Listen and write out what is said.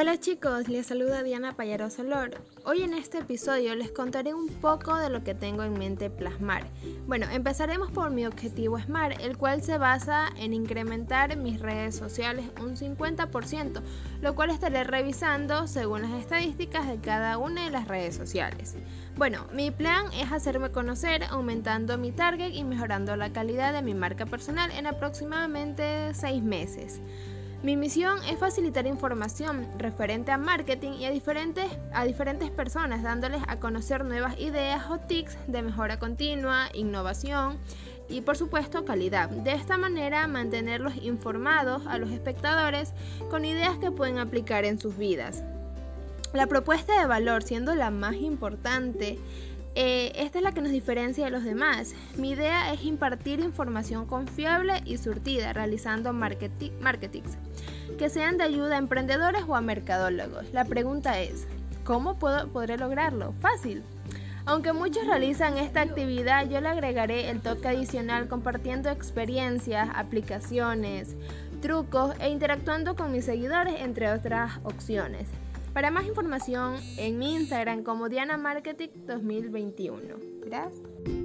Hola chicos, les saluda Diana Payaro Solor. Hoy en este episodio les contaré un poco de lo que tengo en mente plasmar. Bueno, empezaremos por mi objetivo SMART, el cual se basa en incrementar mis redes sociales un 50%, lo cual estaré revisando según las estadísticas de cada una de las redes sociales. Bueno, mi plan es hacerme conocer aumentando mi target y mejorando la calidad de mi marca personal en aproximadamente 6 meses. Mi misión es facilitar información referente a marketing y a diferentes, a diferentes personas, dándoles a conocer nuevas ideas o tics de mejora continua, innovación y por supuesto calidad. De esta manera mantenerlos informados a los espectadores con ideas que pueden aplicar en sus vidas. La propuesta de valor siendo la más importante eh, esta es la que nos diferencia de los demás. Mi idea es impartir información confiable y surtida, realizando marketings que sean de ayuda a emprendedores o a mercadólogos. La pregunta es, ¿cómo puedo, podré lograrlo? Fácil. Aunque muchos realizan esta actividad, yo le agregaré el toque adicional compartiendo experiencias, aplicaciones, trucos e interactuando con mis seguidores, entre otras opciones. Para más información en mi Instagram como Diana Marketing 2021. Gracias.